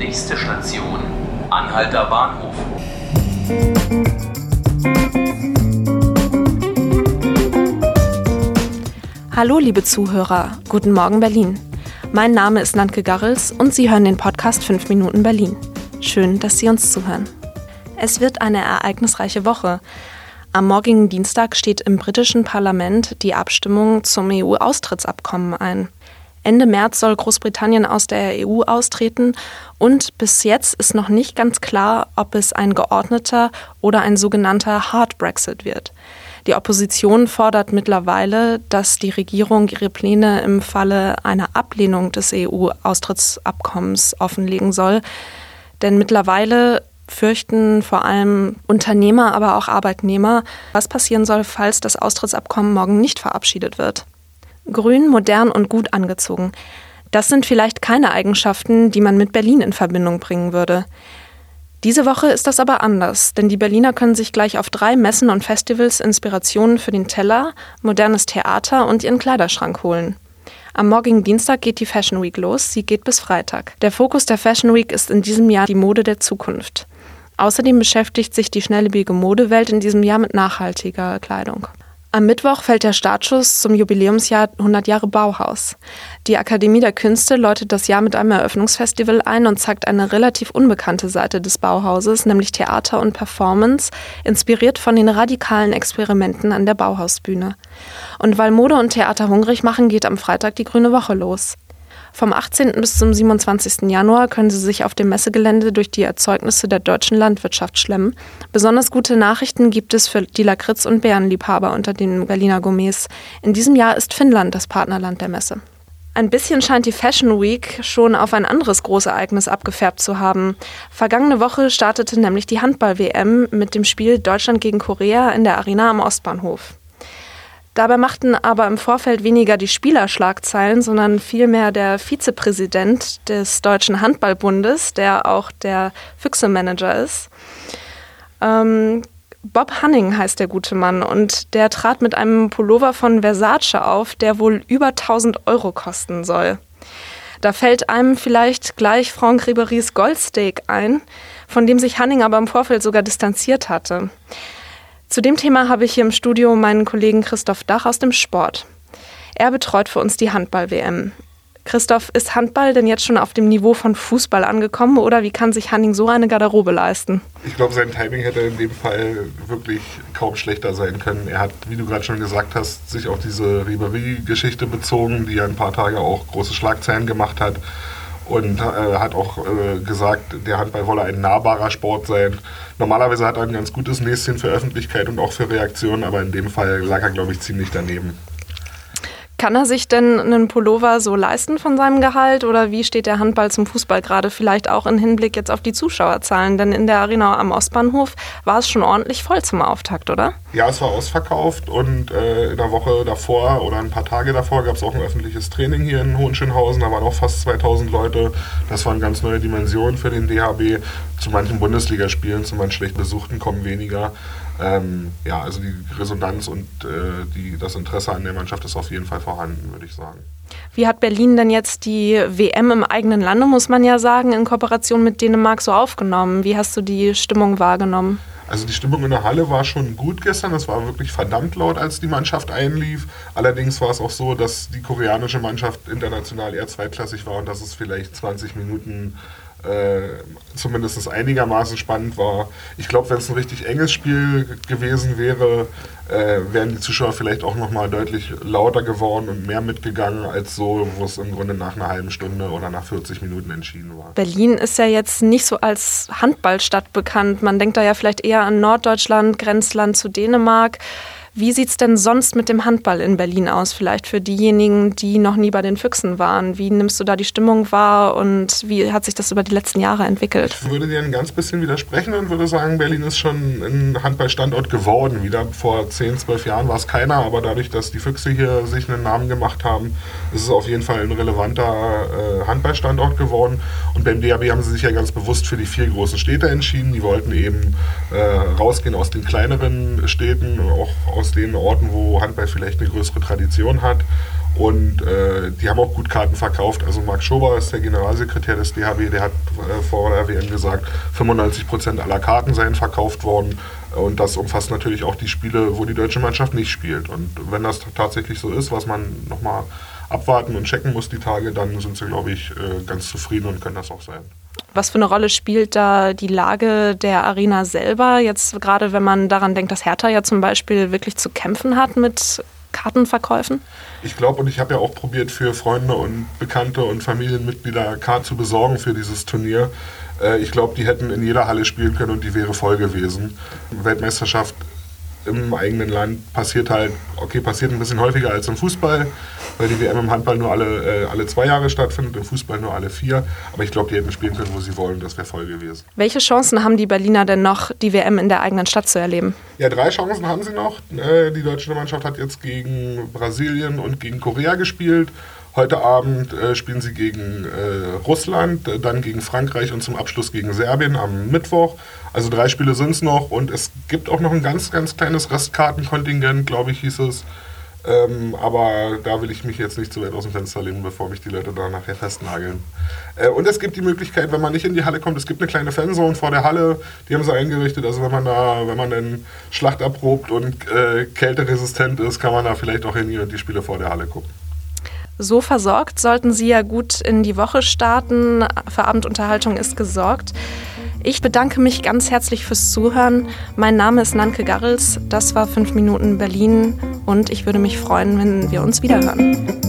Nächste Station, Anhalter Bahnhof. Hallo, liebe Zuhörer. Guten Morgen, Berlin. Mein Name ist Nantke Garrels und Sie hören den Podcast 5 Minuten Berlin. Schön, dass Sie uns zuhören. Es wird eine ereignisreiche Woche. Am morgigen Dienstag steht im britischen Parlament die Abstimmung zum EU-Austrittsabkommen ein. Ende März soll Großbritannien aus der EU austreten und bis jetzt ist noch nicht ganz klar, ob es ein geordneter oder ein sogenannter Hard Brexit wird. Die Opposition fordert mittlerweile, dass die Regierung ihre Pläne im Falle einer Ablehnung des EU-Austrittsabkommens offenlegen soll. Denn mittlerweile fürchten vor allem Unternehmer, aber auch Arbeitnehmer, was passieren soll, falls das Austrittsabkommen morgen nicht verabschiedet wird. Grün, modern und gut angezogen. Das sind vielleicht keine Eigenschaften, die man mit Berlin in Verbindung bringen würde. Diese Woche ist das aber anders, denn die Berliner können sich gleich auf drei Messen und Festivals Inspirationen für den Teller, modernes Theater und ihren Kleiderschrank holen. Am morgigen Dienstag geht die Fashion Week los, sie geht bis Freitag. Der Fokus der Fashion Week ist in diesem Jahr die Mode der Zukunft. Außerdem beschäftigt sich die schnelllebige Modewelt in diesem Jahr mit nachhaltiger Kleidung. Am Mittwoch fällt der Startschuss zum Jubiläumsjahr 100 Jahre Bauhaus. Die Akademie der Künste läutet das Jahr mit einem Eröffnungsfestival ein und zeigt eine relativ unbekannte Seite des Bauhauses, nämlich Theater und Performance, inspiriert von den radikalen Experimenten an der Bauhausbühne. Und weil Mode und Theater hungrig machen, geht am Freitag die Grüne Woche los. Vom 18. bis zum 27. Januar können Sie sich auf dem Messegelände durch die Erzeugnisse der deutschen Landwirtschaft schlemmen. Besonders gute Nachrichten gibt es für die Lakritz- und Bärenliebhaber unter den Berliner Gourmets. In diesem Jahr ist Finnland das Partnerland der Messe. Ein bisschen scheint die Fashion Week schon auf ein anderes Großereignis abgefärbt zu haben. Vergangene Woche startete nämlich die Handball-WM mit dem Spiel Deutschland gegen Korea in der Arena am Ostbahnhof. Dabei machten aber im Vorfeld weniger die Spieler Schlagzeilen, sondern vielmehr der Vizepräsident des Deutschen Handballbundes, der auch der Füchse-Manager ist. Ähm, Bob Hanning heißt der gute Mann und der trat mit einem Pullover von Versace auf, der wohl über 1000 Euro kosten soll. Da fällt einem vielleicht gleich Franck Ribery's Goldsteak ein, von dem sich Hanning aber im Vorfeld sogar distanziert hatte. Zu dem Thema habe ich hier im Studio meinen Kollegen Christoph Dach aus dem Sport. Er betreut für uns die Handball-WM. Christoph, ist Handball denn jetzt schon auf dem Niveau von Fußball angekommen oder wie kann sich Hanning so eine Garderobe leisten? Ich glaube, sein Timing hätte in dem Fall wirklich kaum schlechter sein können. Er hat, wie du gerade schon gesagt hast, sich auf diese Ribery-Geschichte bezogen, die ja ein paar Tage auch große Schlagzeilen gemacht hat und äh, hat auch äh, gesagt, der Handball wolle ein nahbarer Sport sein. Normalerweise hat er ein ganz gutes Näschen für Öffentlichkeit und auch für Reaktionen, aber in dem Fall lag er, glaube ich, ziemlich daneben. Kann er sich denn einen Pullover so leisten von seinem Gehalt oder wie steht der Handball zum Fußball gerade? Vielleicht auch im Hinblick jetzt auf die Zuschauerzahlen, denn in der Arena am Ostbahnhof war es schon ordentlich voll zum Auftakt, oder? Ja, es war ausverkauft und äh, in der Woche davor oder ein paar Tage davor gab es auch ein öffentliches Training hier in Hohenschönhausen. Da waren auch fast 2000 Leute. Das waren ganz neue Dimensionen für den DHB. Zu manchen Bundesligaspielen, zu manchen schlecht besuchten kommen weniger. Ähm, ja, also die Resonanz und äh, die, das Interesse an der Mannschaft ist auf jeden Fall vorhanden, würde ich sagen. Wie hat Berlin denn jetzt die WM im eigenen Lande, muss man ja sagen, in Kooperation mit Dänemark so aufgenommen? Wie hast du die Stimmung wahrgenommen? Also die Stimmung in der Halle war schon gut gestern. Es war wirklich verdammt laut, als die Mannschaft einlief. Allerdings war es auch so, dass die koreanische Mannschaft international eher zweitklassig war und dass es vielleicht 20 Minuten äh, zumindest einigermaßen spannend war. Ich glaube, wenn es ein richtig enges Spiel gewesen wäre, äh, wären die Zuschauer vielleicht auch nochmal deutlich lauter geworden und mehr mitgegangen, als so, wo es im Grunde nach einer halben Stunde oder nach 40 Minuten entschieden war. Berlin ist ja jetzt nicht so als Handballstadt bekannt. Man denkt da ja vielleicht eher an Norddeutschland, Grenzland zu Dänemark. Wie sieht es denn sonst mit dem Handball in Berlin aus? Vielleicht für diejenigen, die noch nie bei den Füchsen waren. Wie nimmst du da die Stimmung wahr und wie hat sich das über die letzten Jahre entwickelt? Ich würde dir ein ganz bisschen widersprechen und würde sagen, Berlin ist schon ein Handballstandort geworden. Wieder vor 10, 12 Jahren war es keiner, aber dadurch, dass die Füchse hier sich einen Namen gemacht haben, ist es auf jeden Fall ein relevanter äh, Handballstandort geworden. Und beim DAB haben sie sich ja ganz bewusst für die vier großen Städte entschieden. Die wollten eben äh, rausgehen aus den kleineren Städten, auch aus den Orten, wo Handball vielleicht eine größere Tradition hat Und äh, die haben auch gut Karten verkauft. Also Marc Schober ist der Generalsekretär des DHB, der hat äh, vor der WM gesagt, 95 Prozent aller Karten seien verkauft worden. Und das umfasst natürlich auch die Spiele, wo die deutsche Mannschaft nicht spielt. Und wenn das tatsächlich so ist, was man nochmal abwarten und checken muss die Tage, dann sind sie, glaube ich, äh, ganz zufrieden und können das auch sein. Was für eine Rolle spielt da die Lage der Arena selber? Jetzt gerade, wenn man daran denkt, dass Hertha ja zum Beispiel wirklich zu kämpfen hat mit Kartenverkäufen? Ich glaube, und ich habe ja auch probiert, für Freunde und Bekannte und Familienmitglieder Karten zu besorgen für dieses Turnier. Äh, ich glaube, die hätten in jeder Halle spielen können und die wäre voll gewesen. Weltmeisterschaft im eigenen Land passiert halt, okay, passiert ein bisschen häufiger als im Fußball, weil die WM im Handball nur alle, äh, alle zwei Jahre stattfindet, im Fußball nur alle vier. Aber ich glaube, die hätten spielen können, wo sie wollen, das wäre voll gewesen. Welche Chancen haben die Berliner denn noch, die WM in der eigenen Stadt zu erleben? Ja, drei Chancen haben sie noch. Äh, die deutsche Mannschaft hat jetzt gegen Brasilien und gegen Korea gespielt. Heute Abend äh, spielen sie gegen äh, Russland, äh, dann gegen Frankreich und zum Abschluss gegen Serbien am Mittwoch. Also drei Spiele sind es noch und es gibt auch noch ein ganz, ganz kleines Restkartenkontingent, glaube ich, hieß es. Ähm, aber da will ich mich jetzt nicht zu weit aus dem Fenster lehnen, bevor mich die Leute da nachher festnageln. Äh, und es gibt die Möglichkeit, wenn man nicht in die Halle kommt, es gibt eine kleine Fanzone vor der Halle, die haben sie eingerichtet. Also wenn man da, wenn man dann Schlacht erprobt und äh, kälteresistent ist, kann man da vielleicht auch hingehen und die Spiele vor der Halle gucken. So versorgt sollten Sie ja gut in die Woche starten. Für Abendunterhaltung ist gesorgt. Ich bedanke mich ganz herzlich fürs Zuhören. Mein Name ist Nanke Garrels. Das war 5 Minuten Berlin und ich würde mich freuen, wenn wir uns wiederhören.